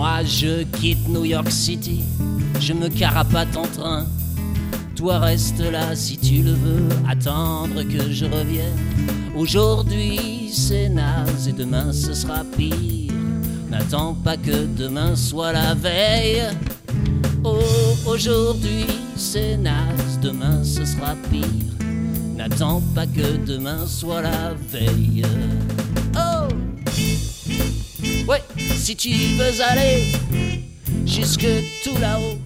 Moi je quitte New York City, je me carapate en train. Toi reste là si tu le veux, attendre que je revienne. Aujourd'hui c'est naze et demain ce sera pire. N'attends pas que demain soit la veille. Oh, aujourd'hui c'est naze, demain ce sera pire. N'attends pas que demain soit la veille. Si tu veux aller jusque tout là-haut